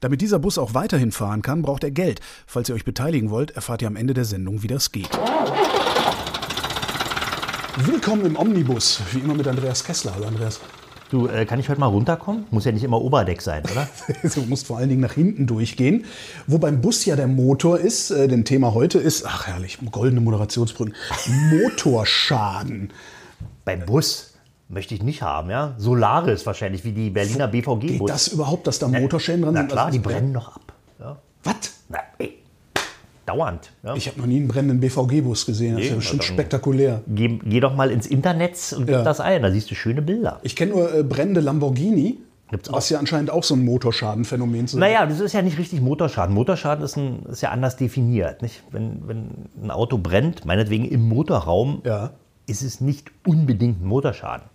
Damit dieser Bus auch weiterhin fahren kann, braucht er Geld. Falls ihr euch beteiligen wollt, erfahrt ihr am Ende der Sendung, wie das geht. Willkommen im Omnibus, wie immer mit Andreas Kessler. Hallo Andreas. Du, äh, kann ich heute mal runterkommen? Muss ja nicht immer Oberdeck sein, oder? du musst vor allen Dingen nach hinten durchgehen. Wo beim Bus ja der Motor ist, äh, denn Thema heute ist, ach herrlich, goldene Moderationsbrücken, Motorschaden. Beim Bus möchte ich nicht haben, ja? Solaris wahrscheinlich, wie die Berliner BVG. Geht das überhaupt, dass da Motorschäden dran Na sind? klar, Also die brennen noch ab. Ja. Was? Na, ey. Dauernd. Ja? Ich habe noch nie einen brennenden BVG-Bus gesehen. Das ist ja Nee, bestimmt spektakulär. Geh, geh doch mal ins Internet und gib Ja. das ein, da siehst du schöne Bilder. Ich kenne nur äh, brennende Lamborghini, Gibt's auch. was ja anscheinend auch so ein Motorschadenphänomen ist. Naja, das ist ja nicht richtig Motorschaden. Motorschaden ist, ein, ist ja anders definiert. Nicht? Wenn, wenn ein Auto brennt, meinetwegen im Motorraum, Ja. ist es nicht unbedingt ein Motorschaden.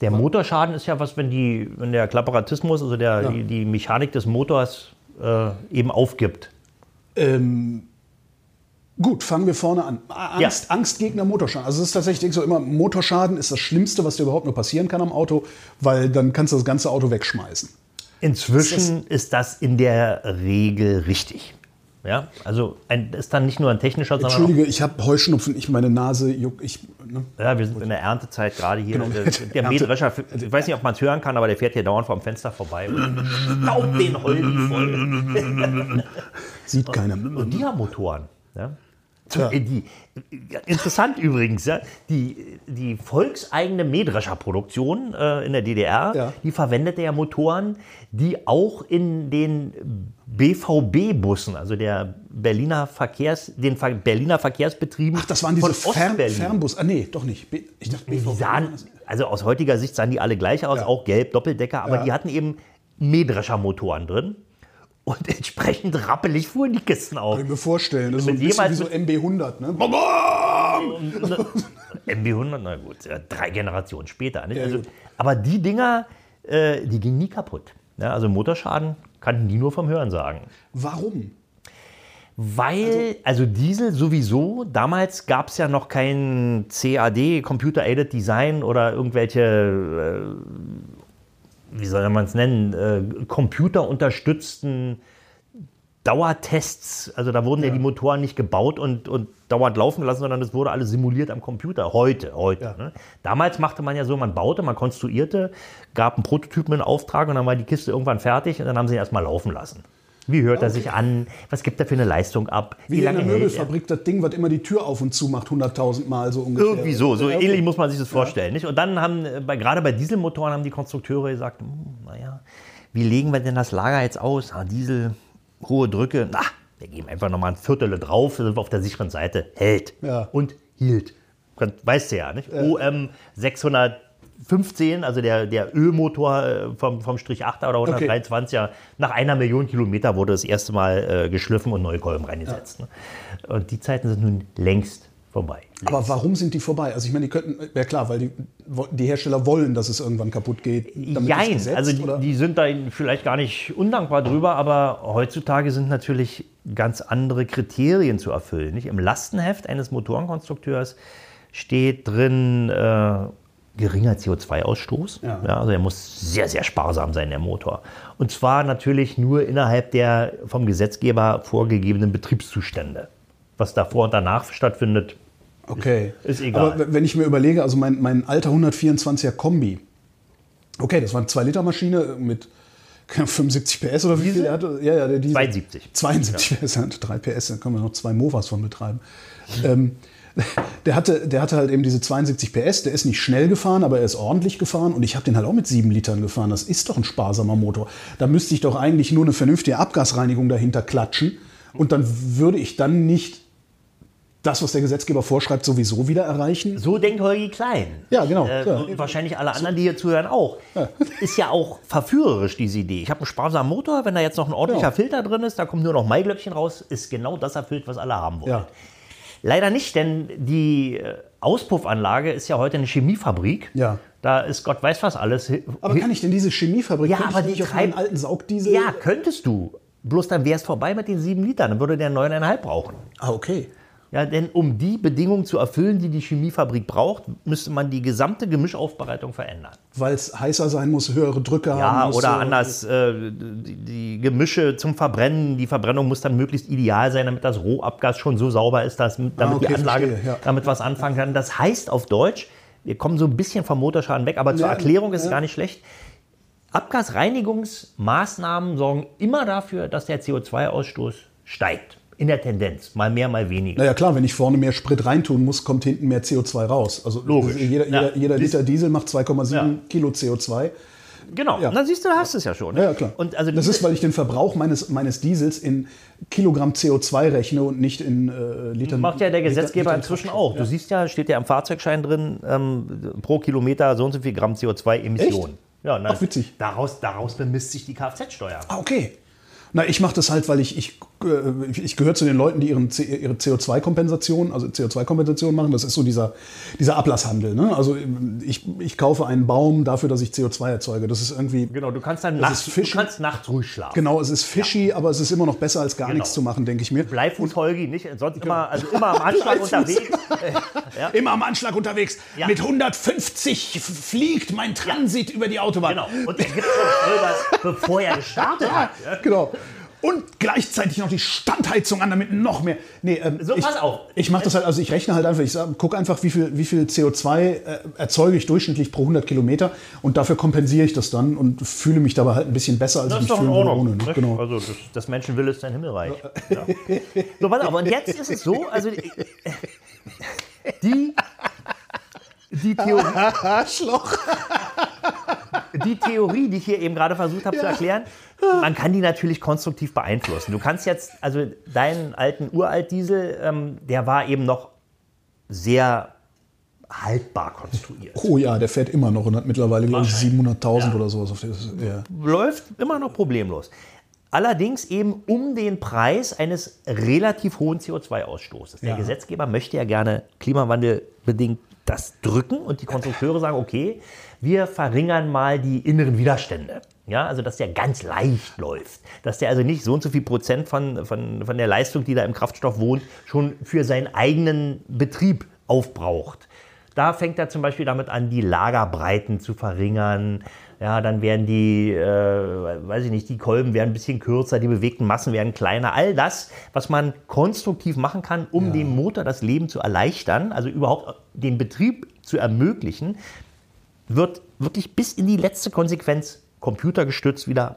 Der Motorschaden ist ja was, wenn, die, wenn der Klapperatismus, also der, Ja. die, die Mechanik des Motors äh, eben aufgibt. Ähm, gut, fangen wir vorne an. A- Ja. Angst, Angstgegner, Motorschaden. Also es ist tatsächlich, so immer, Motorschaden ist das Schlimmste, was dir überhaupt nur passieren kann am Auto, weil dann kannst du das ganze Auto wegschmeißen. Inzwischen ist das in der Regel richtig. Ja, also ein, ist dann nicht nur ein technischer, sondern Entschuldige, ich habe Heuschnupfen, ich meine Nase juckt. Ich, ne? ja, wir sind in der Erntezeit gerade hier. Genau. Der, der Mähdrescher, ich weiß nicht, ob man es hören kann, aber der fährt hier dauernd vom Fenster vorbei und staubt den Holden voll. Sieht keiner. Und die haben Motoren. Ja? Tja. Äh, Die, interessant übrigens, ja, die, die volkseigene Mähdrescherproduktion äh, in der DDR, Ja. die verwendete ja Motoren, die auch in den BVB-Bussen, also der Berliner Verkehrs, den Ver Berliner Verkehrsbetrieben Ach, das waren diese Fern. Fernbus. Ah, nee, doch nicht. B- Ich dachte, Die BVB. sahen, also aus heutiger Sicht sahen die alle gleich aus, Ja. auch gelb, Doppeldecker, aber die hatten eben Mähdreschermotoren drin. Und entsprechend rappelig fuhren die Kisten auf. Kann ich mir vorstellen. Das ist so ein bisschen wie so MB100. Ne? MB100, na gut, drei Generationen später. Ja, also, aber die Dinger, äh, die gingen nie kaputt. Ja, also Motorschaden kannten die nur vom Hören sagen. Warum? Weil, also, Diesel sowieso, damals gab es ja noch kein CAD, Computer Aided Design oder irgendwelche, äh, wie soll man es nennen, äh, computerunterstützten Dauertests. Also da wurden ja. die Motoren nicht gebaut und, und dauernd laufen gelassen, sondern das wurde alles simuliert am Computer. Heute, heute. Ja. Ne? Damals machte man ja so, man baute, man konstruierte, gab einen Prototypen in Auftrag und dann war die Kiste irgendwann fertig und dann haben sie ihn erstmal laufen lassen. Wie hört er sich an? Was gibt er für eine Leistung ab? Wie, in der hält er? Möbelfabrik das Ding, was immer die Tür auf und zu macht, 100.000 Mal so ungefähr. Irgendwie so, so Ja, okay. ähnlich muss man sich das vorstellen. Nicht? Und dann haben, äh, bei, gerade bei Dieselmotoren haben die Konstrukteure gesagt, hm, naja, wie legen wir denn das Lager jetzt aus? Ah, Diesel, hohe Drücke, na, wir geben einfach nochmal ein Viertel drauf, sind wir auf der sicheren Seite, hält Ja. und hielt. Weißt du ja, nicht? OM 615, also der, der Ölmotor äh, vom, vom Strich 8er oder 123er, nach einer Million Kilometer wurde das erste Mal äh, geschliffen und neue Kolben reingesetzt. Ne? Und die Zeiten sind nun längst vorbei. Aber warum sind die vorbei? Also ich meine, die könnten, ja klar, weil die, die Hersteller wollen, dass es irgendwann kaputt geht. Jein, gesetzt, also die, die sind da vielleicht gar nicht undankbar drüber, aber heutzutage sind natürlich ganz andere Kriterien zu erfüllen. Nicht? Im Lastenheft eines Motorenkonstrukteurs steht drin äh, geringer CO2-Ausstoß. Ja. also er muss sehr, sehr sparsam sein, der Motor. Und zwar natürlich nur innerhalb der vom Gesetzgeber vorgegebenen Betriebszustände. Was davor und danach stattfindet, Okay. Ist egal. Aber wenn ich mir überlege, also mein, mein alter 124er Kombi, Okay, das war eine 2-Liter-Maschine mit 75 PS oder wie viel er hatte? Ja, ja, der Diesel. 72. 72 PS, er hatte 3 PS, dann können wir noch zwei Movas von betreiben. ähm, der hatte, der hatte halt eben diese 72 PS, der ist nicht schnell gefahren, aber er ist ordentlich gefahren und ich habe den halt auch mit 7 Litern gefahren. Das ist doch ein sparsamer Motor. Da müsste ich doch eigentlich nur eine vernünftige Abgasreinigung dahinter klatschen und dann würde ich dann nicht das, was der Gesetzgeber vorschreibt, sowieso wieder erreichen. So denkt Holgi Klein. Ja, genau. Äh, Ja. und wahrscheinlich alle anderen, die hier zuhören, auch. Ja. Ist ja auch verführerisch, diese Idee. Ich habe einen sparsamen Motor, wenn da jetzt noch ein ordentlicher Ja. Filter drin ist, da kommt nur noch Maiglöckchen raus, ist genau das erfüllt, was alle haben wollen. Leider nicht, denn die äh, Auspuffanlage ist ja heute eine Chemiefabrik. Ja. Da ist Gott weiß was alles. Aber kann ich denn diese Chemiefabrik Ja, aber die auf meinen treiben- alten Saugdiesel? Ja, könntest du. Bloß dann wäre es vorbei mit den sieben Litern. Dann würde der neuneinhalb brauchen. Ah, okay. Ja, denn um die Bedingungen zu erfüllen, die die Chemiefabrik braucht, müsste man die gesamte Gemischaufbereitung verändern. Weil es heißer sein muss, höhere Drücke Ja, haben muss. oder äh, anders, äh, die, die Gemische zum Verbrennen, die Verbrennung muss dann möglichst ideal sein, damit das Rohabgas schon so sauber ist, dass, damit Ah, okay, die Anlage verstehe, ja. damit was anfangen kann. Das heißt auf Deutsch, wir kommen so ein bisschen vom Motorschaden weg, aber zur Ja, Erklärung ist es ja. gar nicht schlecht. Abgasreinigungsmaßnahmen sorgen immer dafür, dass der CO2-Ausstoß steigt. In der Tendenz, mal mehr, mal weniger. Naja klar, wenn ich vorne mehr Sprit reintun muss, kommt hinten mehr CO2 raus. Also Logisch. Jeder, Ja. jeder, jeder Liter Diesel macht 2,7 Ja. Kilo CO2. Genau, Ja. dann siehst du, du hast es ja schon. ne? Ja, ja klar. Und also das ist, weil ich den Verbrauch meines, meines Diesels in Kilogramm CO2 rechne und nicht in äh, Litern. Macht ja der Liter- Gesetzgeber Litern inzwischen Kraftstoff. auch. Du siehst ja, steht ja im Fahrzeugschein drin, ähm, pro Kilometer so und so viel Gramm CO2-Emissionen. Ja, na, Ach, witzig. Daraus, daraus bemisst sich die Kfz-Steuer. Ah, okay. Na, ich mache das halt, weil ich, ich, ich gehöre zu den Leuten, die ihren, ihre CO2-Kompensation, also CO2-Kompensation machen. Das ist so dieser, dieser Ablasshandel. Ne? Also ich, ich kaufe einen Baum dafür, dass ich CO2 erzeuge. Das ist irgendwie. Genau, du kannst dann nachts, du kannst nachts ruhig schlafen. Genau, es ist fishy, aber es ist immer noch besser, als gar Genau. nichts zu machen, denke ich mir. Bleifuß Holgi, nicht? Sonst immer, also immer am Anschlag unterwegs. Immer am Anschlag unterwegs. Ja. Mit 150 fliegt mein Transit über die Autobahn. Genau. Und er gibt schon Vollgas, bevor er gestartet hat. Ja, genau. Und gleichzeitig noch die Standheizung an, damit noch mehr. Nee, ähm, So, ich, pass auf. Ich mache das halt, also ich rechne halt einfach, ich gucke einfach, wie viel, wie viel CO2 äh, erzeuge ich durchschnittlich pro 100 Kilometer und dafür kompensiere ich das dann und fühle mich dabei halt ein bisschen besser, als Das ich mich in fühlen würde ohne. Ne? Genau. Also das, das Menschenwille ist dein Himmelreich. Ja. So, pass auf, und jetzt ist es so, also die, die, die Theorie, Arschloch. die Theorie, die ich hier eben gerade versucht habe zu erklären, man kann die natürlich konstruktiv beeinflussen. Du kannst jetzt, also deinen alten Uralt-Diesel, ähm, der war eben noch sehr haltbar konstruiert. Oh ja, der fährt immer noch und hat mittlerweile, glaube ich, 700.000 oder sowas. Auf der, ja. läuft immer noch problemlos. Allerdings eben um den Preis eines relativ hohen CO2-Ausstoßes. Der Ja. Gesetzgeber möchte ja gerne klimawandelbedingt das drücken und die Konstrukteure sagen, okay, wir verringern mal die inneren Widerstände. Ja, also dass der ganz leicht läuft. Dass der also nicht so und so viel Prozent von, von, von der Leistung, die da im Kraftstoff wohnt, schon für seinen eigenen Betrieb aufbraucht. Da fängt er zum Beispiel damit an, die Lagerbreiten zu verringern. Ja, dann werden die, äh, weiß ich nicht, die Kolben werden ein bisschen kürzer, die bewegten Massen werden kleiner. All das, was man konstruktiv machen kann, um dem Motor das Leben zu erleichtern, also überhaupt den Betrieb zu ermöglichen, wird wirklich bis in die letzte Konsequenz computergestützt wieder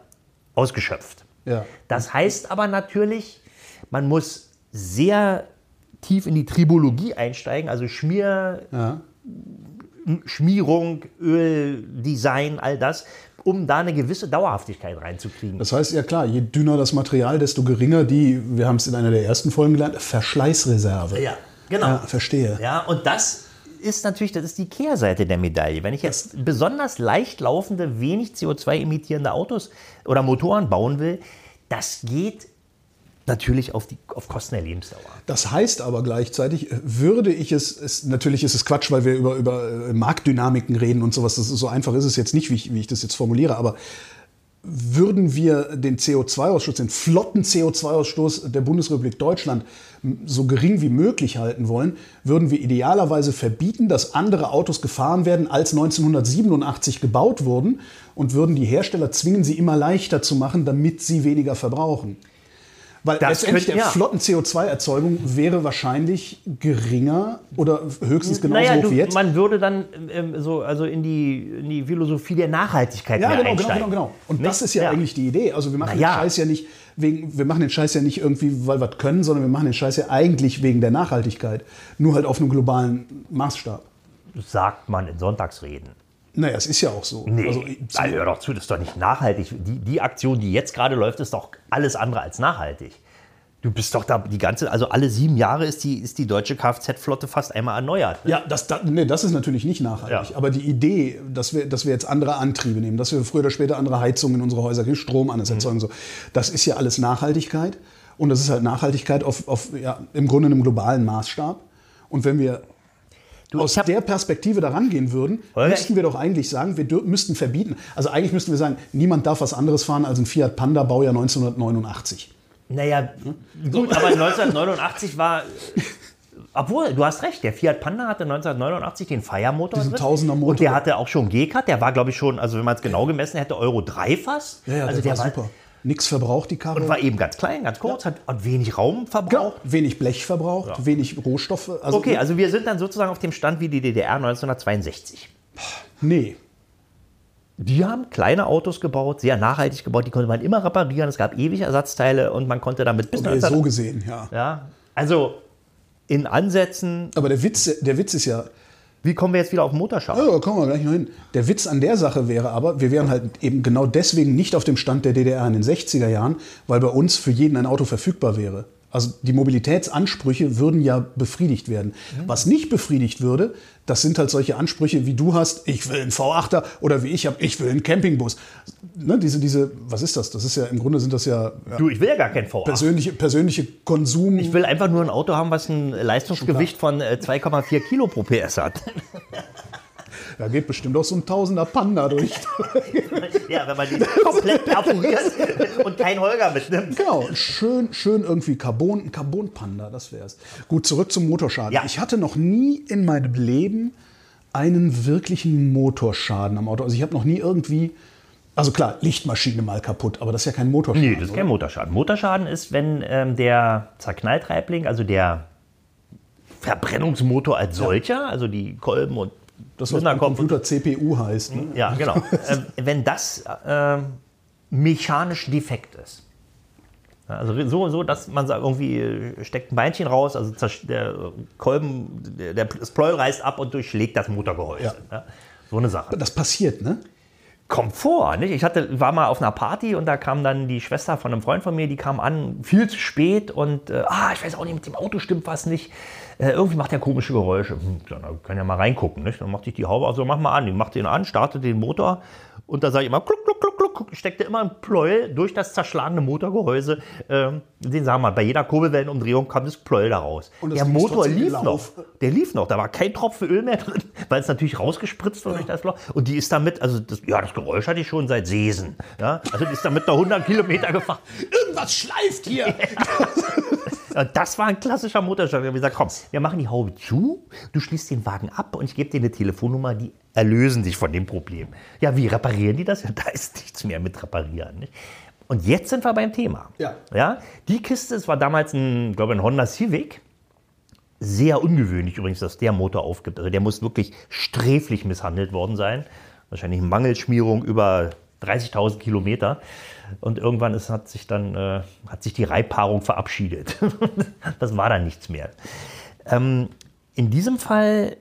ausgeschöpft. Ja. Das heißt aber natürlich, man muss sehr tief in die Tribologie einsteigen, also Schmier, Ja. Schmierung, Öldesign, all das, um da eine gewisse Dauerhaftigkeit reinzukriegen. Das heißt, ja klar, je dünner das Material, desto geringer die, wir haben es in einer der ersten Folgen gelernt, Verschleißreserve. Ja, genau. Ja, verstehe. Ja, und das ist natürlich, das ist die Kehrseite der Medaille. Wenn ich jetzt besonders leicht laufende, wenig CO2 emittierende Autos oder Motoren bauen will, das geht natürlich auf, die, auf Kosten der Lebensdauer. Das heißt aber gleichzeitig, äh, würde ich es, es, natürlich ist es Quatsch, weil wir über, über äh, Marktdynamiken reden und sowas, das ist, so einfach ist es jetzt nicht, wie ich, wie ich das jetzt formuliere, aber würden wir den CO2-Ausstoß, den flotten CO2-Ausstoß der Bundesrepublik Deutschland so gering wie möglich halten wollen, würden wir idealerweise verbieten, dass andere Autos gefahren werden, als 1987 gebaut wurden und würden die Hersteller zwingen, sie immer leichter zu machen, damit sie weniger verbrauchen. Weil Das letztendlich könnte- der ja. flotten CO2-Erzeugung wäre wahrscheinlich geringer oder höchstens genauso naja, hoch du, wie jetzt. man würde dann ähm, so also in die, in die Philosophie der Nachhaltigkeit Ja, genau, genau, einsteigen. genau, genau. Und Nicht? das ist ja, eigentlich die Idee. Also wir machen Na ja. den Scheiß ja nicht wegen, wir machen den Scheiß ja nicht irgendwie, weil wir es können, sondern wir machen den Scheiß ja eigentlich wegen der Nachhaltigkeit. Nur halt auf einem globalen Maßstab. sagt man in Sonntagsreden. Naja, es ist ja auch so. Nee, Also, also, hör doch zu, das ist doch nicht nachhaltig. Die, die Aktion, die jetzt gerade läuft, ist doch alles andere als nachhaltig. Du bist doch da die ganze, also alle sieben Jahre ist die, ist die deutsche Kfz-Flotte fast einmal erneuert. ja, das, das, nee, das ist natürlich nicht nachhaltig. Ja. Aber die Idee, dass wir, dass wir jetzt andere Antriebe nehmen, dass wir früher oder später andere Heizungen in unsere Häuser kriegen, Strom anders Mhm. erzeugen, so, das ist ja alles Nachhaltigkeit. Und das ist halt Nachhaltigkeit auf, auf ja, im Grunde einem globalen Maßstab. Und wenn wir Du, aus der Perspektive da rangehen würden, Holger, müssten wir doch eigentlich sagen, wir müssten verbieten. Also eigentlich müssten wir sagen, niemand darf was anderes fahren als ein Fiat Panda Baujahr 1989. Naja, gut, aber 1989 war. Obwohl, du hast recht, der Fiat Panda hatte 1989 den Feiermotor. Diesen. Tausender-Motor. Und der hatte auch schon G-Cut, der war, glaube ich, schon, also wenn man es genau gemessen hätte, Euro 3 fast. Ja, ja, also der, war super. Nix verbraucht die Karre. Und war eben ganz klein, ganz kurz, hat, hat wenig Raum genau, verbraucht. wenig Blech verbraucht, wenig Rohstoffe. Also, Okay, also wir sind dann sozusagen auf dem Stand wie die DDR 1962. nee. Die haben kleine Autos gebaut, sehr nachhaltig gebaut, die konnte man immer reparieren, es gab ewig Ersatzteile und man konnte damit bis Okay, 19... so gesehen, ja. ja, also in Ansätzen, Aber der Witz, der Witz ist ja, wie kommen wir jetzt wieder auf Motorschaden? Ja, kommen wir gleich noch hin. Der Witz an der Sache wäre aber, wir wären halt eben genau deswegen nicht auf dem Stand der DDR in den 60er Jahren, weil bei uns für jeden ein Auto verfügbar wäre. Also die Mobilitätsansprüche würden ja befriedigt werden. Was nicht befriedigt würde, das sind halt solche Ansprüche, wie du hast, ich will einen V8er oder wie ich habe, ich will einen Campingbus. Ne, diese, diese, was ist das? Das ist ja, im Grunde sind das ja, ja Du, ich will ja gar kein V8. persönliche, persönliche Konsum. Ich will einfach nur ein Auto haben, was ein Leistungsgewicht von äh, 2,4 Kilo pro PS hat. da geht bestimmt auch so ein Tausender Panda durch. ja, wenn man die komplett perforiert und kein Holger mitnimmt. Genau, schön, schön irgendwie Carbon, ein Carbon-Panda, das wär's. Gut, zurück zum Motorschaden. Ja. Ich hatte noch nie in meinem Leben einen wirklichen Motorschaden am Auto. Also ich habe noch nie irgendwie, also klar, Lichtmaschine mal kaputt, aber das ist ja kein Motorschaden. Nee, das ist kein Motorschaden. Motorschaden ist, wenn ähm, der Zerknalltreibling, also der Verbrennungsmotor als solcher, also die Kolben und das, was beim und- Computer CPU heißt. Ne? Ja, genau. ähm, wenn das ähm, mechanisch defekt ist. Also so, so, dass man sagt, irgendwie äh, steckt ein Beinchen raus, also der Kolben, der, der das Pleuel reißt ab und durchschlägt das Motorgehäuse. Ja. Ja, so eine Sache. Das passiert, ne? Kommt vor, nicht? Ich hatte, war mal auf einer Party und da kam dann die Schwester von einem Freund von mir, die kam an, viel zu spät und, äh, ah, ich weiß auch nicht, mit dem Auto stimmt was nicht. Äh, irgendwie macht er komische Geräusche. Hm, dann kann ja mal reingucken, nicht? Dann machte ich die Haube, also mach mal an. Die machte ihn an, startete den Motor und da sage ich immer, kluck, kluck, kluck, kluck, steckte immer ein Pleuel durch das zerschlagene Motorgehäuse. Ähm, den sagen wir mal, bei jeder Kurbelwellenumdrehung kam das Pleuel da raus. Der Motor lief noch. Der lief noch, da war kein Tropfen Öl mehr drin, weil es natürlich rausgespritzt wurde durch das Loch. Und die ist damit, also das, ja, das Geräusch hatte ich schon seit Sesen. Ja? Also die ist damit noch 100 Kilometer gefahren. Irgendwas schleift hier! Und das war ein klassischer Motorschaden. Wir haben gesagt, komm, wir machen die Haube zu, du schließt den Wagen ab und ich gebe dir eine Telefonnummer, die erlösen dich von dem Problem. Ja, wie reparieren die das? Ja, da ist nichts mehr mit reparieren. Nicht? Und jetzt sind wir beim Thema. Ja. Ja, die Kiste, es war damals ein, glaube ich, ein Honda Civic. Sehr ungewöhnlich übrigens, dass der Motor aufgibt. Also der muss wirklich sträflich misshandelt worden sein. Wahrscheinlich Mangelschmierung über 30.000 Kilometer. Und irgendwann ist, hat sich dann äh, hat sich die Reibpaarung verabschiedet. das war dann nichts mehr. Ähm, in diesem Fall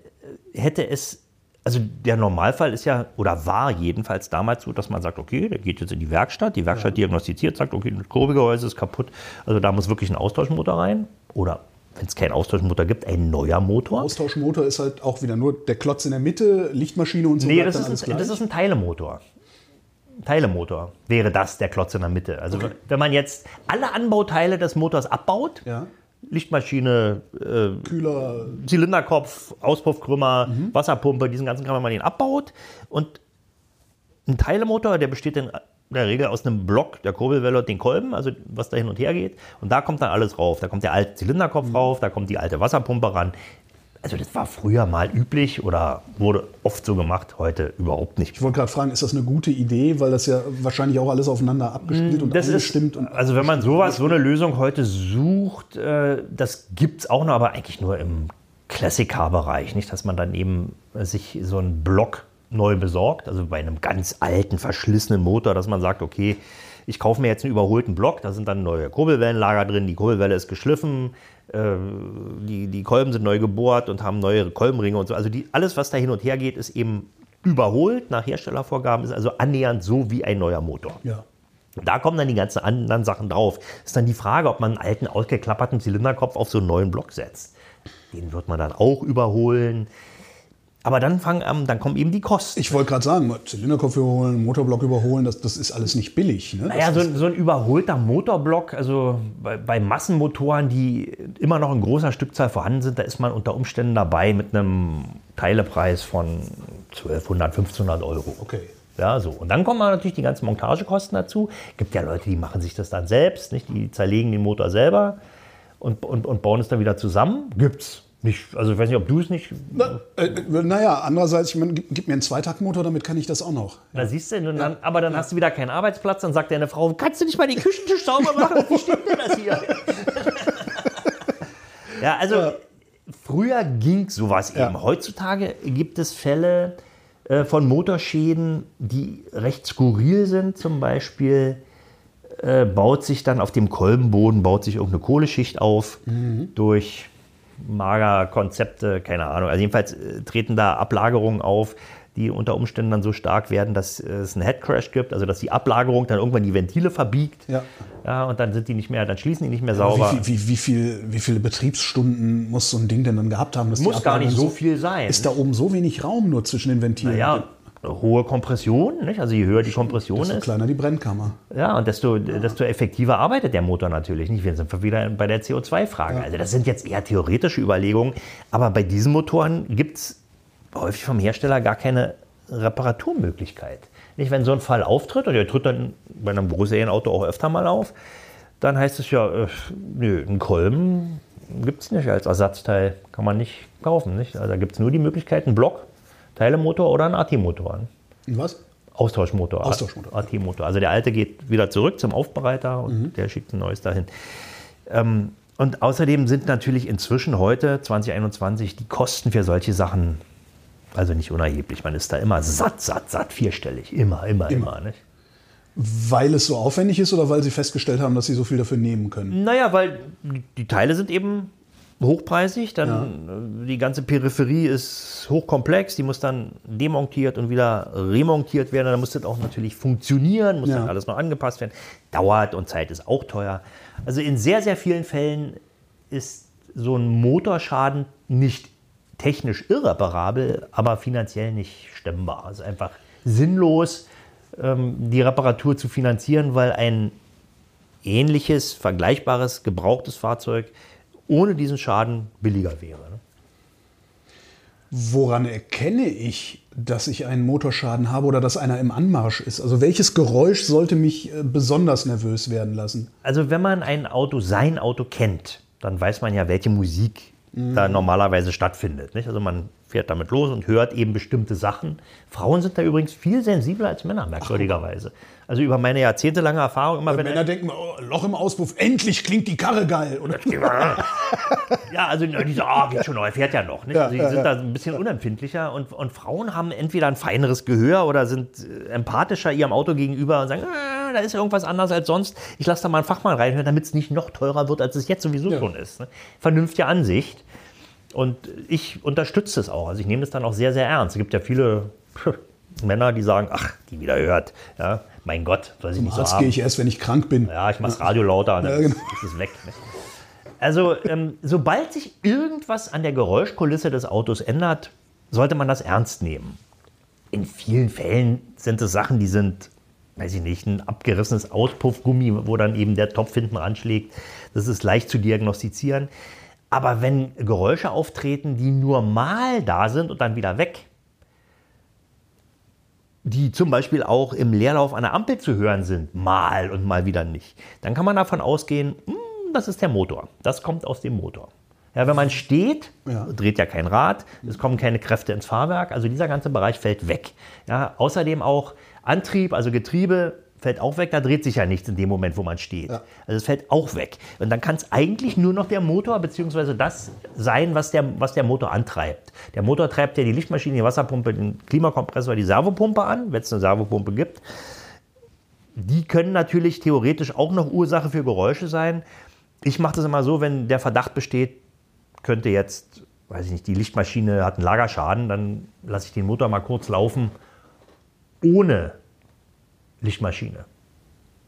hätte es, also der Normalfall ist ja, oder war jedenfalls damals so, dass man sagt, okay, der geht jetzt in die Werkstatt, die Werkstatt diagnostiziert, sagt, okay, das Kurbelgehäuse ist kaputt, also da muss wirklich ein Austauschmotor rein. Oder wenn es keinen Austauschmotor gibt, ein neuer Motor. Austauschmotor ist halt auch wieder nur der Klotz in der Mitte, Lichtmaschine und so Nee, bleibt das ist, ein, das ist ein Teilemotor. Teilemotor wäre das der Klotz in der Mitte. Also Okay. wenn man jetzt alle Anbauteile des Motors abbaut, ja. Lichtmaschine, äh, Kühler, Zylinderkopf, Auspuffkrümmer, Mhm. Wasserpumpe, diesen ganzen Kram, wenn man den abbaut und ein Teilemotor, der besteht in der Regel aus einem Block, der Kurbelwelle und den Kolben, also was da hin und her geht. Und da kommt dann alles rauf. Da kommt der alte Zylinderkopf Mhm. rauf, da kommt die alte Wasserpumpe ran. Also das war früher mal üblich oder wurde oft so gemacht, heute überhaupt nicht. Ich wollte gerade fragen, ist das eine gute Idee, weil das ja wahrscheinlich auch alles aufeinander abgespielt und Das ist, abgestimmt und also wenn man sowas, so eine Lösung heute sucht, äh, das gibt es auch noch, aber eigentlich nur im Classic-Car-Bereich. Nicht, dass man dann eben sich so einen Block neu besorgt, also bei einem ganz alten, verschlissenen Motor, dass man sagt, okay, ich kaufe mir jetzt einen überholten Block, da sind dann neue Kurbelwellenlager drin, die Kurbelwelle ist geschliffen, äh, die, die Kolben sind neu gebohrt und haben neue Kolbenringe und so. Also die, alles, was da hin und her geht, ist eben überholt nach Herstellervorgaben, ist also annähernd so wie ein neuer Motor. ja. Da kommen dann die ganzen anderen Sachen drauf. Ist dann die Frage, ob man einen alten, ausgeklapperten Zylinderkopf auf so einen neuen Block setzt. Den wird man dann auch überholen. Aber dann, fangen, ähm, dann kommen eben die Kosten. Ich wollte gerade sagen, Zylinderkopf überholen, Motorblock überholen, das, das ist alles nicht billig. Ne? Naja, so, so ein überholter Motorblock, also bei, bei Massenmotoren, die immer noch in großer Stückzahl vorhanden sind, da ist man unter Umständen dabei mit einem Teilepreis von 1200, 1500 Euro. Okay. Ja, so. Und dann kommen natürlich die ganzen Montagekosten dazu. Gibt ja Leute, die machen sich das dann selbst, nicht? Die zerlegen den Motor selber und, und, und bauen es dann wieder zusammen. Gibt's. Nicht, also ich weiß nicht, ob du es nicht. Na, äh, naja, andererseits, ich meine, gib, gib mir einen Zweitaktmotor, damit kann ich das auch noch. Da siehst du, dann, aber dann hast du wieder keinen Arbeitsplatz, dann sagt deine Frau, kannst du nicht mal den Küchentisch sauber machen? Wie stimmt denn das hier? ja, also früher ging sowas Ja. eben. Heutzutage gibt es Fälle äh, von Motorschäden, die recht skurril sind. Zum Beispiel äh, baut sich dann auf dem Kolbenboden baut sich irgendeine Kohleschicht auf durch Magerkonzepte, keine Ahnung. Also jedenfalls äh, treten da Ablagerungen auf, die unter Umständen dann so stark werden, dass äh, es einen Headcrash gibt, also dass die Ablagerung dann irgendwann die Ventile verbiegt. Ja. Ja, und dann sind die nicht mehr, dann schließen die nicht mehr sauber. Wie, viel, wie, wie, viel, wie viele Betriebsstunden muss so ein Ding denn dann gehabt haben? Dass Muss gar nicht so viel sein. Ist da oben so wenig Raum nur zwischen den Ventilen? ja, hohe Kompression, nicht? also je höher die Kompression Desto ist, kleiner die Brennkammer. ja, und desto, desto effektiver arbeitet der Motor natürlich. Nicht? Wir sind wieder bei der CO2-Frage. Also das sind jetzt eher theoretische Überlegungen, aber bei diesen Motoren gibt es häufig vom Hersteller gar keine Reparaturmöglichkeit. Nicht, wenn so ein Fall auftritt, und der tritt dann bei einem Großserienauto auch öfter mal auf, dann heißt es ja, äh, nö, einen Kolben gibt es nicht als Ersatzteil, kann man nicht kaufen. Nicht? Also da gibt es nur die Möglichkeit, einen Block, Teilemotor oder einen AT-Motor. Und was? Austauschmotor. Austauschmotor. AT-Motor. Also der alte geht wieder zurück zum Aufbereiter und der schickt ein neues dahin. Ähm, und außerdem sind natürlich inzwischen heute, 2021, die Kosten für solche Sachen also nicht unerheblich. Man ist da immer satt, satt, satt, vierstellig. Immer, immer, immer. nicht? Weil es so aufwendig ist oder weil sie festgestellt haben, dass sie so viel dafür nehmen können? Naja, weil die Teile sind eben hochpreisig, dann äh, die ganze Peripherie ist hochkomplex, die muss dann demontiert und wieder remontiert werden. Dann muss das auch natürlich funktionieren, muss Ja. dann alles noch angepasst werden. Dauert und Zeit ist auch teuer. Also in sehr, sehr vielen Fällen ist so ein Motorschaden nicht technisch irreparabel, aber finanziell nicht stemmbar. Also einfach sinnlos, ähm, die Reparatur zu finanzieren, weil ein ähnliches, vergleichbares, gebrauchtes Fahrzeug ohne diesen Schaden billiger wäre. ne? Woran erkenne ich, dass ich einen Motorschaden habe oder dass einer im Anmarsch ist? Also welches Geräusch sollte mich äh, besonders nervös werden lassen? Also wenn man ein Auto, sein Auto kennt, dann weiß man ja, welche Musik da normalerweise stattfindet. Nicht? Also man fährt damit los und hört eben bestimmte Sachen. Frauen sind da übrigens viel sensibler als Männer, merkwürdigerweise. Also über meine jahrzehntelange Erfahrung immer, wenn Männer denken, oh, Loch im Auspuff, endlich klingt die Karre geil. Oder? Ja, also die sagen, ah, geht schon noch, er fährt ja noch. Nicht? Ja, also die ja, sind ja. da ein bisschen unempfindlicher und, und Frauen haben entweder ein feineres Gehör oder sind äh, empathischer ihrem Auto gegenüber und sagen, ah, da ist irgendwas anders als sonst. Ich lasse da mal einen Fachmann reinhören, damit es nicht noch teurer wird, als es jetzt sowieso Ja. schon ist. Ne? Vernünftige Ansicht. Und ich unterstütze es auch. Also ich nehme es dann auch sehr, sehr ernst. Es gibt ja viele Männer, die sagen, ach, die wieder hört. Ja, mein Gott, soll sie nicht so Arzt haben. gehe ich erst, wenn ich krank bin. Ja, ich mach's Radio lauter, dann Ja, genau. ist es weg. Ne? Also, ähm, sobald sich irgendwas an der Geräuschkulisse des Autos ändert, sollte man das ernst nehmen. In vielen Fällen sind es Sachen, die sind, weiß ich nicht, ein abgerissenes Auspuffgummi, wo dann eben der Topf hinten ranschlägt. Das ist leicht zu diagnostizieren. Aber wenn Geräusche auftreten, die nur mal da sind und dann wieder weg, die zum Beispiel auch im Leerlauf der Ampel zu hören sind, mal und mal wieder nicht, dann kann man davon ausgehen, hm, das ist der Motor. Das kommt aus dem Motor. Ja, wenn man steht, Ja. dreht ja kein Rad, es kommen keine Kräfte ins Fahrwerk, also dieser ganze Bereich fällt weg. Ja, außerdem auch Antrieb, also Getriebe fällt auch weg, da dreht sich ja nichts in dem Moment, wo man steht. Ja. Also es fällt auch weg. Und dann kann es eigentlich nur noch der Motor bzw. das sein, was der, was der Motor antreibt. Der Motor treibt ja die Lichtmaschine, die Wasserpumpe, den Klimakompressor, die Servopumpe an, wenn es eine Servopumpe gibt. Die können natürlich theoretisch auch noch Ursache für Geräusche sein. Ich mache das immer so, wenn der Verdacht besteht, könnte jetzt, weiß ich nicht, die Lichtmaschine hat einen Lagerschaden, dann lasse ich den Motor mal kurz laufen ohne Lichtmaschine.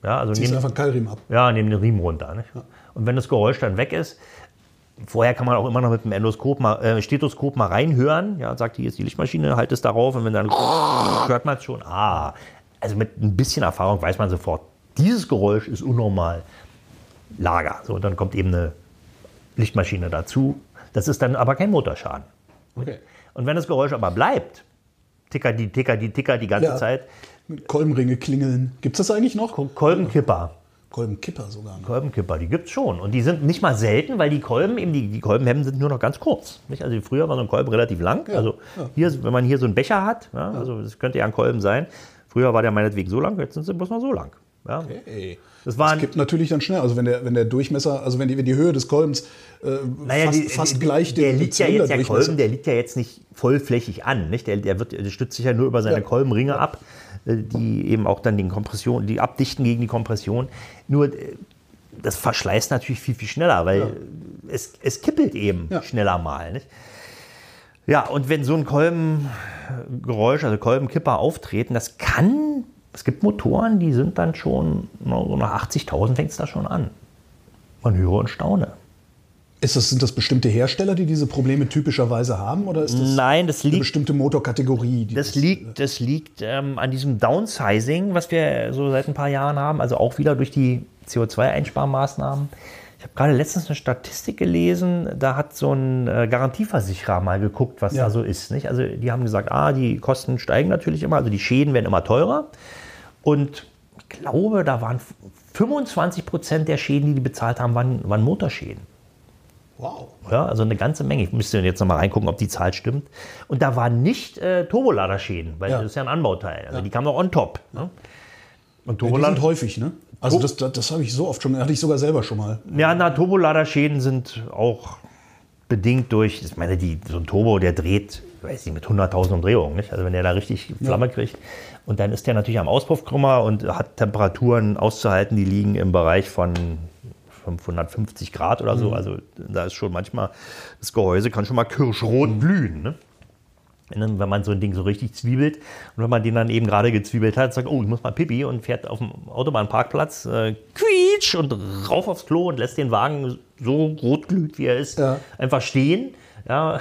Ja, also Ziehst nehme einfach einen Keilriemen ab. ja, nehmen den Riemen runter. Nicht? Und wenn das Geräusch dann weg ist, vorher kann man auch immer noch mit dem Endoskop mal, äh, Stethoskop mal reinhören. Ja, sagt, hier ist die Lichtmaschine, halt es darauf. Und wenn dann hört man es schon, ah, also mit ein bisschen Erfahrung weiß man sofort, dieses Geräusch ist unnormal. Lager. So, und dann kommt eben eine Lichtmaschine dazu. Das ist dann aber kein Motorschaden. Okay. Und wenn das Geräusch aber bleibt, ticker die, ticker die, ticker die ganze Ja. Zeit, Kolbenringe klingeln. Gibt es das eigentlich noch? Kolbenkipper. Kolbenkipper sogar. noch. Kolbenkipper, die gibt es schon. Und die sind nicht mal selten, weil die Kolben, eben die, die Kolbenhemden sind nur noch ganz kurz. Nicht? Also früher war so ein Kolben relativ lang. also hier, wenn man hier so einen Becher hat, ja, also das könnte ja ein Kolben sein. Früher war der meinetwegen so lang, jetzt sind sie bloß noch so lang. Ja. Ey. Das waren, Kippt natürlich dann schnell. Also wenn der, wenn der Durchmesser, also wenn die, wenn die Höhe des Kolbens äh, naja, fast, die, fast die, gleich der dem liegt ja jetzt, der Kolben, der liegt ja jetzt nicht vollflächig an. Nicht? Der, der, wird, der stützt sich ja nur über seine Ja. Kolbenringe ab, die eben auch dann den Kompression, die abdichten gegen die Kompression. Nur äh, das verschleißt natürlich viel, viel schneller, weil es, es kippelt eben Ja. schneller mal. Nicht? Ja, und wenn so ein Kolbengeräusch, also Kolbenkipper auftreten, das kann, es gibt Motoren, die sind dann schon, so nach 80.000 fängt es da schon an. Man höre und staune. Ist das, sind das bestimmte Hersteller, die diese Probleme typischerweise haben? Oder ist das Nein, das eine liegt bestimmte Motorkategorie? Die Das liegt, das liegt ähm, an diesem Downsizing, was wir so seit ein paar Jahren haben, also auch wieder durch die CO2-Einsparmaßnahmen. Ich habe gerade letztens eine Statistik gelesen, da hat so ein äh, Garantieversicherer mal geguckt, was Ja. da so ist. Nicht? Also die haben gesagt, ah, die Kosten steigen natürlich immer, also die Schäden werden immer teurer. Und ich glaube, da waren 25 Prozent der Schäden, die die bezahlt haben, waren, waren Motorschäden. Wow. Ja, also eine ganze Menge. Ich müsste jetzt noch mal reingucken, ob die Zahl stimmt. Und da waren nicht äh, Turboladerschäden, weil Ja. das ist ja ein Anbauteil. Also die kamen noch on top. Ne? Und Ja, Turbolader, sind häufig, ne? Also das, das, das habe ich so oft schon, hatte ich sogar selber schon mal. ja, na, Turboladerschäden sind auch bedingt durch, ich meine, die, so ein Turbo, der dreht, weiß nicht, mit 100.000 Umdrehungen. Nicht? Also wenn der da richtig Flamme kriegt. Und dann ist der natürlich am Auspuffkrümmer und hat Temperaturen auszuhalten, die liegen im Bereich von 550 Grad oder so. Also da ist schon manchmal, das Gehäuse kann schon mal kirschrot glühen. Ne? Und dann, Wenn man so ein Ding so richtig zwiebelt und wenn man den dann eben gerade gezwiebelt hat, sagt, oh, ich muss mal pipi und fährt auf dem Autobahnparkplatz, äh, quietsch und rauf aufs Klo und lässt den Wagen so rot glüht, wie er ist, Ja. einfach stehen. Ja,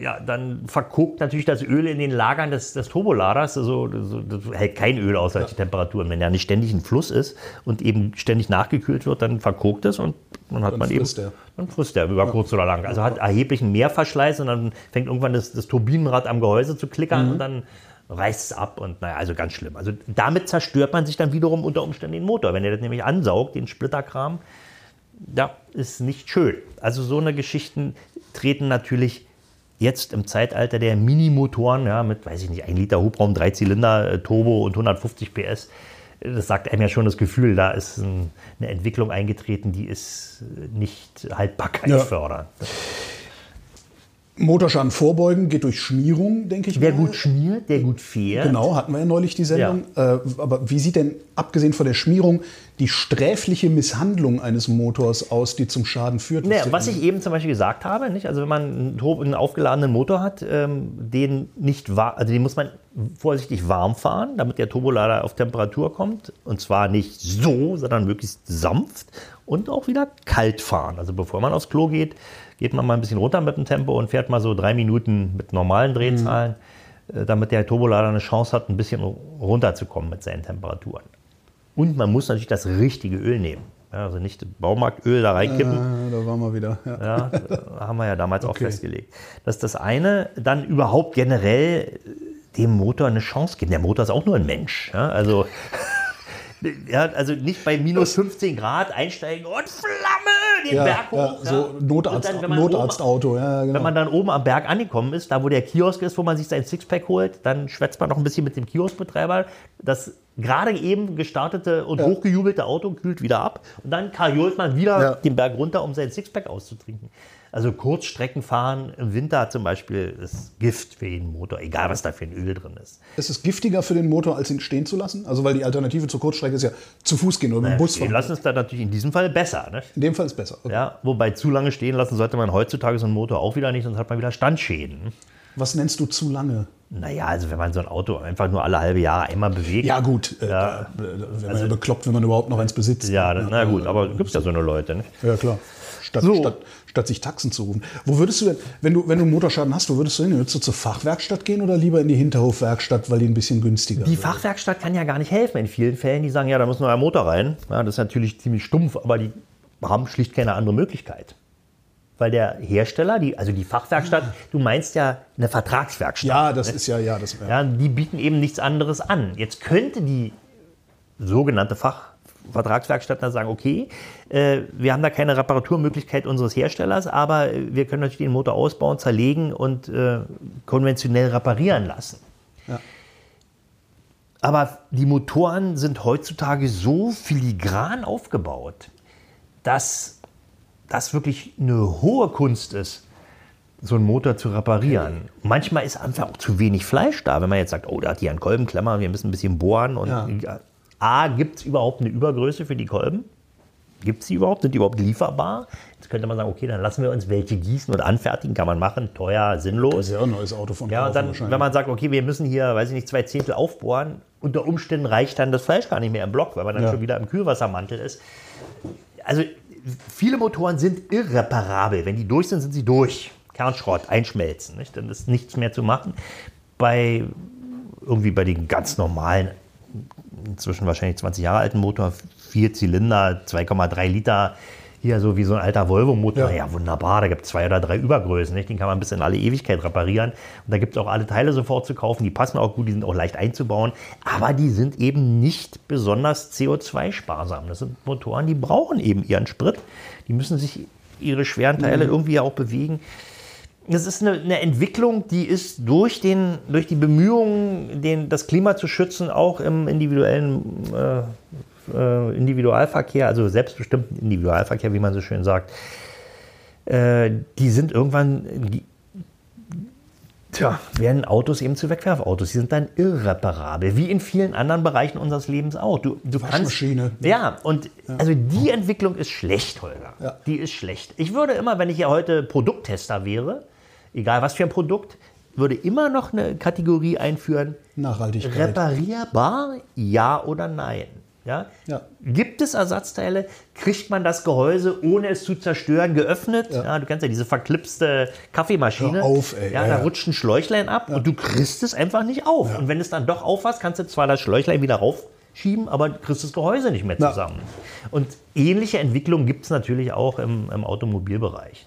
ja, dann verkokt natürlich das Öl in den Lagern des, des Turboladers. Also, das, hält kein Öl aus als die Temperaturen. Wenn ja nicht ständig ein Fluss ist und eben ständig nachgekühlt wird, dann verkokt es und dann hat Dann man frisst eben. er. Dann frisst er über kurz oder lang. Also hat erheblichen Mehrverschleiß und dann fängt irgendwann das, das Turbinenrad am Gehäuse zu klickern und dann reißt es ab und naja, also ganz schlimm. Also damit zerstört man sich dann wiederum unter Umständen den Motor. Wenn er das nämlich ansaugt, den Splitterkram, ja, ist nicht schön. Also so eine Geschichten treten natürlich jetzt im Zeitalter der Minimotoren, ja, mit, weiß ich nicht, 1 Liter Hubraum, 3 Zylinder, äh, Turbo und 150 PS, das sagt einem ja schon das Gefühl, da ist ein, eine Entwicklung eingetreten, die ist äh, nicht Haltbarkeit Ja. Motorschaden vorbeugen geht durch Schmierung, denke ich Wer mal. gut schmiert, der gut fährt. Genau, hatten wir ja neulich die Sendung. Äh, aber wie sieht denn, abgesehen von der Schmierung, die sträfliche Misshandlung eines Motors aus, die zum Schaden führt? Naja, was ich eben zum Beispiel gesagt habe, nicht? also wenn man einen, aufgeladenen Motor hat, ähm, den nicht also den muss man vorsichtig warm fahren, damit der Turbolader auf Temperatur kommt. Und zwar nicht so, sondern möglichst sanft und auch wieder kalt fahren. Also bevor man aufs Klo geht, geht man mal ein bisschen runter mit dem Tempo und fährt mal so drei Minuten mit normalen Drehzahlen, äh, damit der Turbolader eine Chance hat, ein bisschen runterzukommen mit seinen Temperaturen. Und man muss natürlich das richtige Öl nehmen. Also nicht Baumarktöl da reinkippen. Äh, da waren wir wieder. Ja. Ja, da haben wir ja damals auch Okay. festgelegt. Das ist das eine. Dann überhaupt generell dem Motor eine Chance geben. Der Motor ist auch nur ein Mensch. Ja, also, ja, also nicht bei minus 15 Grad einsteigen und Flamme den ja, Berg hoch. Ja, so Notarzt, dann, Notarztauto. Ja, genau. Wenn man dann oben am Berg angekommen ist, da wo der Kiosk ist, wo man sich sein Sixpack holt, dann schwätzt man noch ein bisschen mit dem Kioskbetreiber. Das gerade eben gestartete und hochgejubelte Auto kühlt wieder ab. Und dann kariolt man wieder Ja. den Berg runter, um sein Sixpack auszutrinken. Also Kurzstreckenfahren im Winter zum Beispiel ist Gift für jeden Motor, egal was da für ein Öl drin ist. ist es giftiger für den Motor, als ihn stehen zu lassen? Also, weil die Alternative zur Kurzstrecke ist ja zu Fuß gehen oder mit dem Bus Stehen fahren. lassen ist dann natürlich in diesem Fall besser. Ne? In dem Fall ist besser. Okay. Ja, wobei zu lange stehen lassen sollte man heutzutage so einen Motor auch wieder nicht, sonst hat man wieder Standschäden. Was nennst du zu lange? Naja, also wenn man so ein Auto einfach nur alle halbe Jahre einmal bewegt. Ja, gut. Äh, Ja. äh, Wäre man ja bekloppt, wenn man überhaupt noch eins besitzt. Ja, na gut, aber gibt es ja so eine Leute. Ne? Ja, klar. Statt, So. statt, statt sich Taxen zu rufen. Wo würdest du denn, wenn du, wenn du einen Motorschaden hast, wo würdest du hin? Würdest du zur Fachwerkstatt gehen oder lieber in die Hinterhofwerkstatt, weil die ein bisschen günstiger Die ist? Fachwerkstatt kann ja gar nicht helfen in vielen Fällen. Die sagen, ja, da muss nur ein Motor rein. Ja, das ist natürlich ziemlich stumpf, aber die haben schlicht keine andere Möglichkeit. Weil der Hersteller, die, also die Fachwerkstatt, du meinst ja eine Vertragswerkstatt. Ja, das ist ja, ja, das Ja, die bieten eben nichts anderes an. Jetzt könnte die sogenannte Fachvertragswerkstatt dann sagen, okay, äh, wir haben da keine Reparaturmöglichkeit unseres Herstellers, aber wir können natürlich den Motor ausbauen, zerlegen und äh, konventionell reparieren lassen. Ja. Aber die Motoren sind heutzutage so filigran aufgebaut, dass das wirklich eine hohe Kunst ist, so einen Motor zu reparieren. Manchmal ist einfach auch zu wenig Fleisch da, wenn man jetzt sagt, oh, da hat hier ein Kolbenklemmer, wir müssen ein bisschen bohren. Und Ja. A, gibt es überhaupt eine Übergröße für die Kolben? Gibt es die überhaupt? Sind die überhaupt lieferbar? Jetzt könnte man sagen, okay, dann lassen wir uns welche gießen und anfertigen. Kann man machen, teuer, sinnlos. Das ist ja ein neues Auto von Ja, und dann, wenn man sagt, okay, wir müssen hier, weiß ich nicht, zwei Zehntel aufbohren, unter Umständen reicht dann das Fleisch gar nicht mehr im Block, weil man dann Ja. schon wieder im Kühlwassermantel ist. Also viele Motoren sind irreparabel. Wenn die durch sind, sind sie durch. Kernschrott, einschmelzen. Nicht? Dann ist nichts mehr zu machen. Bei irgendwie bei den ganz normalen, inzwischen wahrscheinlich 20 Jahre alten Motor, vier Zylinder, 2,3 Liter, hier so wie so ein alter Volvo-Motor. Ja. Ja. wunderbar, da gibt es zwei oder drei Übergrößen. Nicht? Den kann man bis in alle Ewigkeit reparieren. Und da gibt es auch alle Teile sofort zu kaufen. Die passen auch gut, die sind auch leicht einzubauen. Aber die sind eben nicht besonders CO2-sparsam. Das sind Motoren, die brauchen eben ihren Sprit. Die müssen sich ihre schweren Teile irgendwie auch bewegen. Das ist eine, eine Entwicklung, die ist durch, den, durch die Bemühungen, den, das Klima zu schützen, auch im individuellen äh, äh, Individualverkehr, also selbstbestimmten Individualverkehr, wie man so schön sagt, äh, die sind irgendwann, die, tja, werden Autos eben zu Wegwerfautos. Die sind dann irreparabel, wie in vielen anderen Bereichen unseres Lebens auch. Du, du Waschmaschine. Kannst, ja, und also die Entwicklung ist schlecht, Holger. Ja. Die ist schlecht. Ich würde immer, wenn ich ja heute Produkttester wäre, egal was für ein Produkt, würde immer noch eine Kategorie einführen, Nachhaltigkeit. reparierbar, ja oder nein. Ja? Ja. Gibt es Ersatzteile? Kriegt man das Gehäuse, ohne es zu zerstören, geöffnet? Ja. du kennst ja diese verklipste Kaffeemaschine. Hör auf, ey. Ja, Ja, da ja. rutscht ein Schläuchlein ab und du kriegst es einfach nicht auf. Und wenn es dann doch aufhast, kannst du zwar das Schläuchlein wieder raufschieben, aber du kriegst das Gehäuse nicht mehr Ja. zusammen. Und ähnliche Entwicklungen gibt es natürlich auch im, im Automobilbereich.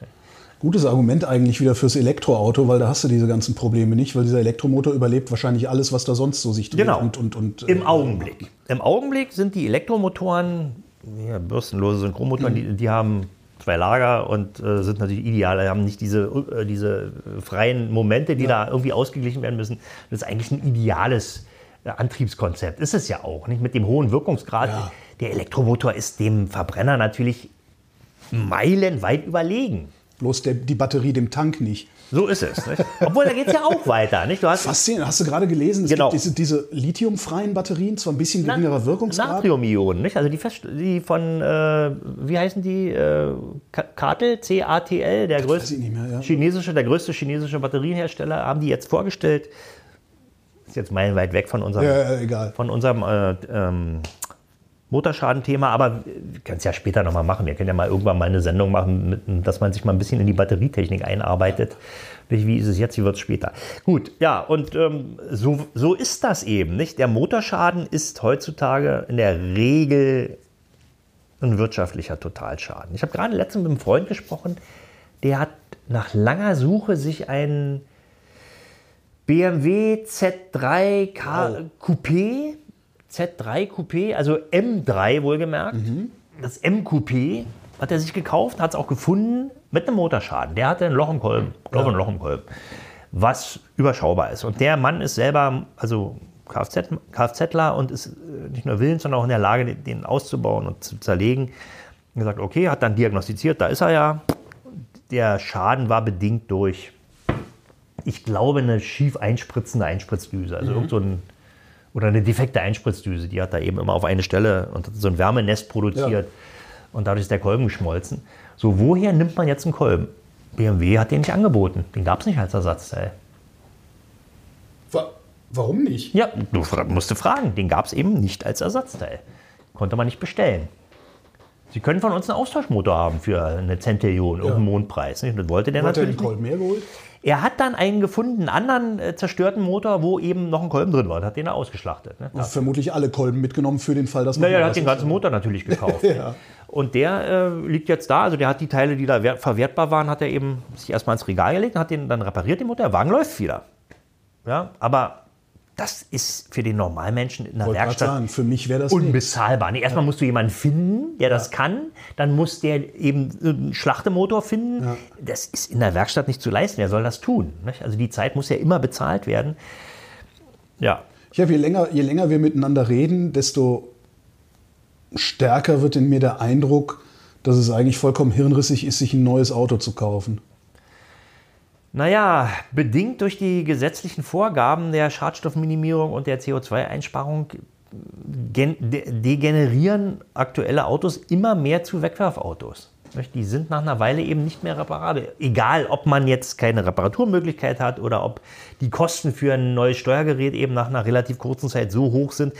Gutes Argument eigentlich wieder fürs Elektroauto, weil da hast du diese ganzen Probleme nicht, weil dieser Elektromotor überlebt wahrscheinlich alles, was da sonst so sich dreht. Genau. Und, und, und, Im äh, Augenblick. Im Augenblick sind die Elektromotoren, ja, bürstenlose Synchronmotoren, die, die haben zwei Lager und äh, sind natürlich ideal. Die haben nicht diese, äh, diese freien Momente, die da irgendwie ausgeglichen werden müssen. Das ist eigentlich ein ideales äh, Antriebskonzept. Ist es ja auch, nicht? Mit dem hohen Wirkungsgrad. Ja. Der Elektromotor ist dem Verbrenner natürlich meilenweit überlegen. Bloß der, die Batterie dem Tank nicht. So ist es. Nicht? Obwohl, da geht es ja auch weiter. Nicht? Du hast Faszinierend. Hast du gerade gelesen, es Genau. gibt diese, diese lithiumfreien Batterien, zwar ein bisschen geringerer Wirkungsgrad. Natriumionen, nicht? Also die, Fest die von, äh, wie heißen die? Äh, Ka- Cartel, C-A-T-L, der größte, ich nicht mehr, ja. chinesische, der größte chinesische Batterienhersteller, haben die jetzt vorgestellt. Ist jetzt meilenweit weg von unserem, Ja, ja, egal. von unserem äh, ähm, Motorschadenthema, aber wir können es ja später nochmal machen. Wir können ja mal irgendwann mal eine Sendung machen, dass man sich mal ein bisschen in die Batterietechnik einarbeitet. Wie ist es jetzt, wie wird es später? Gut, ja, und ähm, so, so ist das eben. Nicht? Der Motorschaden ist heutzutage in der Regel ein wirtschaftlicher Totalschaden. Ich habe gerade letztens mit einem Freund gesprochen, der hat nach langer Suche sich einen BMW Z3 K Coupé, Z3 Coupé, also M3 wohlgemerkt, das M Coupé hat er sich gekauft, hat es auch gefunden mit einem Motorschaden. Der hatte ein Loch im Kolben, glaube Ja. ein Loch im Kolben, was überschaubar ist. Und der Mann ist selber, also Kfz, Kfzler und ist äh, nicht nur willens, sondern auch in der Lage, den- auszubauen und zu zerlegen. Und gesagt, okay, hat dann diagnostiziert, da ist er ja. Der Schaden war bedingt durch, ich glaube, eine schief einspritzende Einspritzdüse. Also irgend so ein, oder eine defekte Einspritzdüse, die hat da eben immer auf eine Stelle und hat so ein Wärmenest produziert. Ja. Und dadurch ist der Kolben geschmolzen. So, woher nimmt man jetzt einen Kolben? BMW hat den nicht angeboten. Den gab es nicht als Ersatzteil. Wa warum nicht? Ja, du musst fragen. Den gab es eben nicht als Ersatzteil. Konnte man nicht bestellen. Sie können von uns einen Austauschmotor haben für eine Zentillion, irgendeinen Mondpreis. Nicht? Und das wollte der Hat er den natürlich nicht. Kolben mehr geholt? Er hat dann einen gefunden, einen anderen äh, zerstörten Motor, wo eben noch ein Kolben drin war. Und hat den er ausgeschlachtet. Ne? Vermutlich alle Kolben mitgenommen für den Fall, dass man. Naja, er hat den ist. ganzen Motor natürlich gekauft. Ja. Und der äh, liegt jetzt da, also der hat die Teile, die da wert- verwertbar waren, hat er eben sich erstmal ins Regal gelegt und hat den dann repariert, den Motor. Der Wagen läuft wieder. Ja, aber das ist für den Normalmenschen in der Wollte grad Werkstatt sagen, für mich wäre das unbezahlbar. Nee, erstmal musst du jemanden finden, der das kann. Dann muss der eben einen Schlachtemotor finden. Das ist in der Werkstatt nicht zu leisten. Wer soll das tun? Also die Zeit muss ja immer bezahlt werden. Ja, Ja, je länger, je länger wir miteinander reden, desto stärker wird in mir der Eindruck, dass es eigentlich vollkommen hirnrissig ist, sich ein neues Auto zu kaufen. Naja, bedingt durch die gesetzlichen Vorgaben der Schadstoffminimierung und der CO2-Einsparung gen- de- degenerieren aktuelle Autos immer mehr zu Wegwerfautos. Die sind nach einer Weile eben nicht mehr reparabel. Egal, ob man jetzt keine Reparaturmöglichkeit hat oder ob die Kosten für ein neues Steuergerät eben nach einer relativ kurzen Zeit so hoch sind.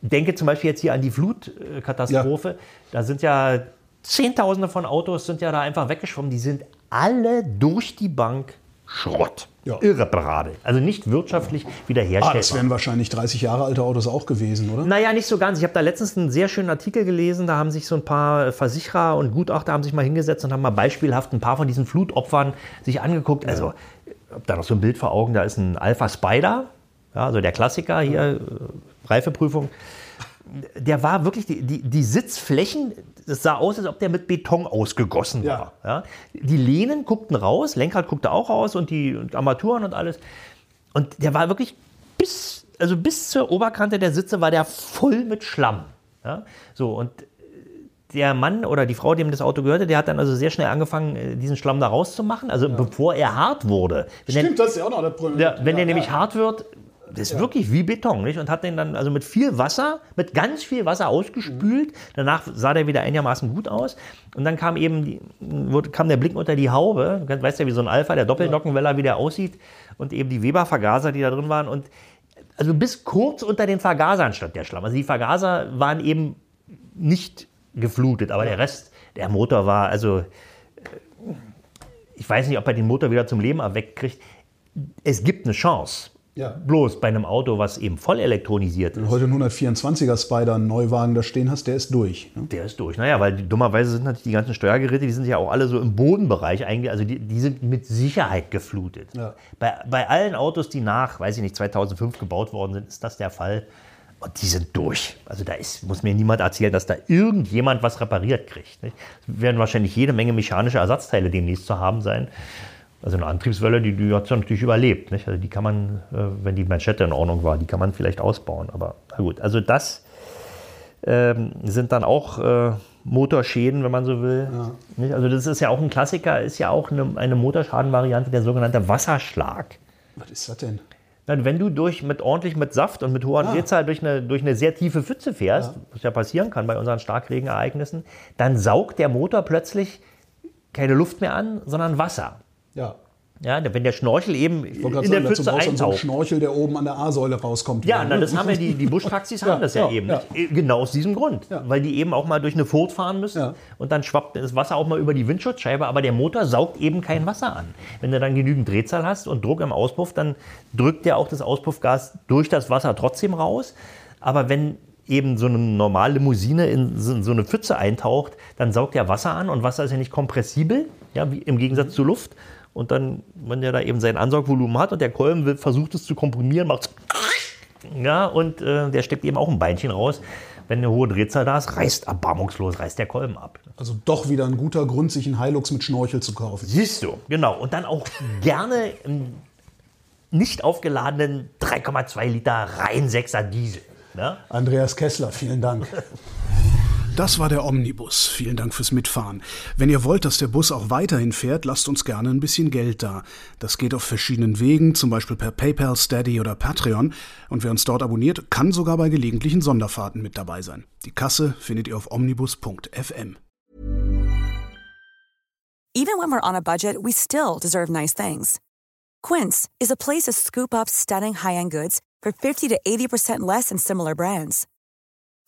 Denke zum Beispiel jetzt hier an die Flutkatastrophe. Da sind ja Zehntausende von Autos sind ja da einfach weggeschwommen. Die sind alle durch die Bank Schrott. Ja. Irreparabel. Also nicht wirtschaftlich Ah, wiederherstellbar. das wären wahrscheinlich 30 Jahre alte Autos auch gewesen, oder? Naja, nicht so ganz. Ich habe da letztens einen sehr schönen Artikel gelesen. Da haben sich so ein paar Versicherer und Gutachter haben sich mal hingesetzt und haben mal beispielhaft ein paar von diesen Flutopfern sich angeguckt. Also, ich habe da noch so ein Bild vor Augen. Da ist ein Alpha Spider, ja, also der Klassiker hier, äh, Reifeprüfung. Der war wirklich, die, die, die Sitzflächen, das sah aus, als ob der mit Beton ausgegossen Ja. war. Ja. Die Lehnen guckten raus, Lenkrad guckte auch raus und die und Armaturen und alles. Und der war wirklich bis, also bis zur Oberkante der Sitze war der voll mit Schlamm. Ja? So, und der Mann oder die Frau, dem das Auto gehörte, der hat dann also sehr schnell angefangen, äh, diesen Schlamm da rauszumachen, also bevor er hart wurde. Wenn der, Stimmt, das ist ja auch noch das Problem. ja, wenn der Ja, nämlich ja. hart wird, das ist wirklich wie Beton, nicht? Und hat den dann also mit viel Wasser, mit ganz viel Wasser ausgespült. Danach sah der wieder einigermaßen gut aus. Und dann kam eben die, wurde, kam der Blick unter die Haube. Du weißt ja, wie so ein Alpha, der Doppelnockenweller, wie der aussieht. Und eben die Weber-Vergaser, die da drin waren. Und also bis kurz unter den Vergasern stand der Schlamm. Also die Vergaser waren eben nicht geflutet, aber der Rest, der Motor war, also ich weiß nicht, ob er den Motor wieder zum Leben erweckt kriegt. Es gibt eine Chance. Ja. Bloß bei einem Auto, was eben voll elektronisiert Wenn ist, du heute einen 124er Spider, einen Neuwagen da stehen hast, der ist durch. Ne? der ist durch. Naja, weil die, dummerweise sind natürlich die ganzen Steuergeräte, die sind ja auch alle so im Bodenbereich eigentlich, also die, die sind mit Sicherheit geflutet. Ja. Bei, bei allen Autos, die nach, weiß ich nicht, 2005 gebaut worden sind, ist das der Fall. Und die sind durch. Also da ist, muss mir niemand erzählen, dass da irgendjemand was repariert kriegt. Nicht? Es werden wahrscheinlich jede Menge mechanische Ersatzteile demnächst zu haben sein. Also eine Antriebswelle, die, die hat es natürlich überlebt. Nicht? Also die kann man, äh, wenn die Manschette in Ordnung war, die kann man vielleicht ausbauen. Aber na gut, also das ähm, sind dann auch äh, Motorschäden, wenn man so will. Nicht? Also das ist ja auch ein Klassiker, ist ja auch eine, eine Motorschadenvariante, der sogenannte Wasserschlag. Was ist das denn? Na, Wenn du durch mit ordentlich mit Saft und mit hoher Drehzahl durch eine, durch eine sehr tiefe Pfütze fährst, was ja passieren kann bei unseren Starkregenereignissen, dann saugt der Motor plötzlich keine Luft mehr an, sondern Wasser. Ja. Ja, wenn der Schnorchel eben in der sagen, dazu Pfütze du dann so einen eintaucht. Schnorchel, der oben an der A-Säule rauskommt. Ja, na, das haben ja die, die Buschtaxis haben das ja, ja, eben. ja. Nicht? Genau aus diesem Grund. Ja. Weil die eben auch mal durch eine Furt fahren müssen und dann schwappt das Wasser auch mal über die Windschutzscheibe, aber der Motor saugt eben kein Wasser an. Wenn du dann genügend Drehzahl hast und Druck im Auspuff, dann drückt der auch das Auspuffgas durch das Wasser trotzdem raus. Aber wenn eben so eine normale Limousine in so so eine Pfütze eintaucht, dann saugt der Wasser an und Wasser ist ja nicht kompressibel, ja, wie im Gegensatz zu Luft. Und dann, wenn der da eben sein Ansaugvolumen hat und der Kolben will, versucht es zu komprimieren, macht ja, und äh, der steckt eben auch ein Beinchen raus. wenn eine hohe Drehzahl da ist, reißt erbarmungslos, reißt der Kolben ab. Also doch wieder ein guter Grund, sich einen Hilux mit Schnorchel zu kaufen. Siehst du, genau. Und dann auch gerne einen nicht aufgeladenen 3,2 Liter rein 6er Diesel. Ne? Andreas Kessler, vielen Dank. Das war der Omnibus. Vielen Dank fürs Mitfahren. Wenn ihr wollt, dass der Bus auch weiterhin fährt, lasst uns gerne ein bisschen Geld da. Das geht auf verschiedenen Wegen, zum Beispiel per PayPal, Steady oder Patreon. Und wer uns dort abonniert, kann sogar bei gelegentlichen Sonderfahrten mit dabei sein. Die Kasse findet ihr auf omnibus.fm. Even when we're on a budget, we still deserve nice things. Quince is a place to scoop up stunning high-end goods for 50 to 80% less than similar brands.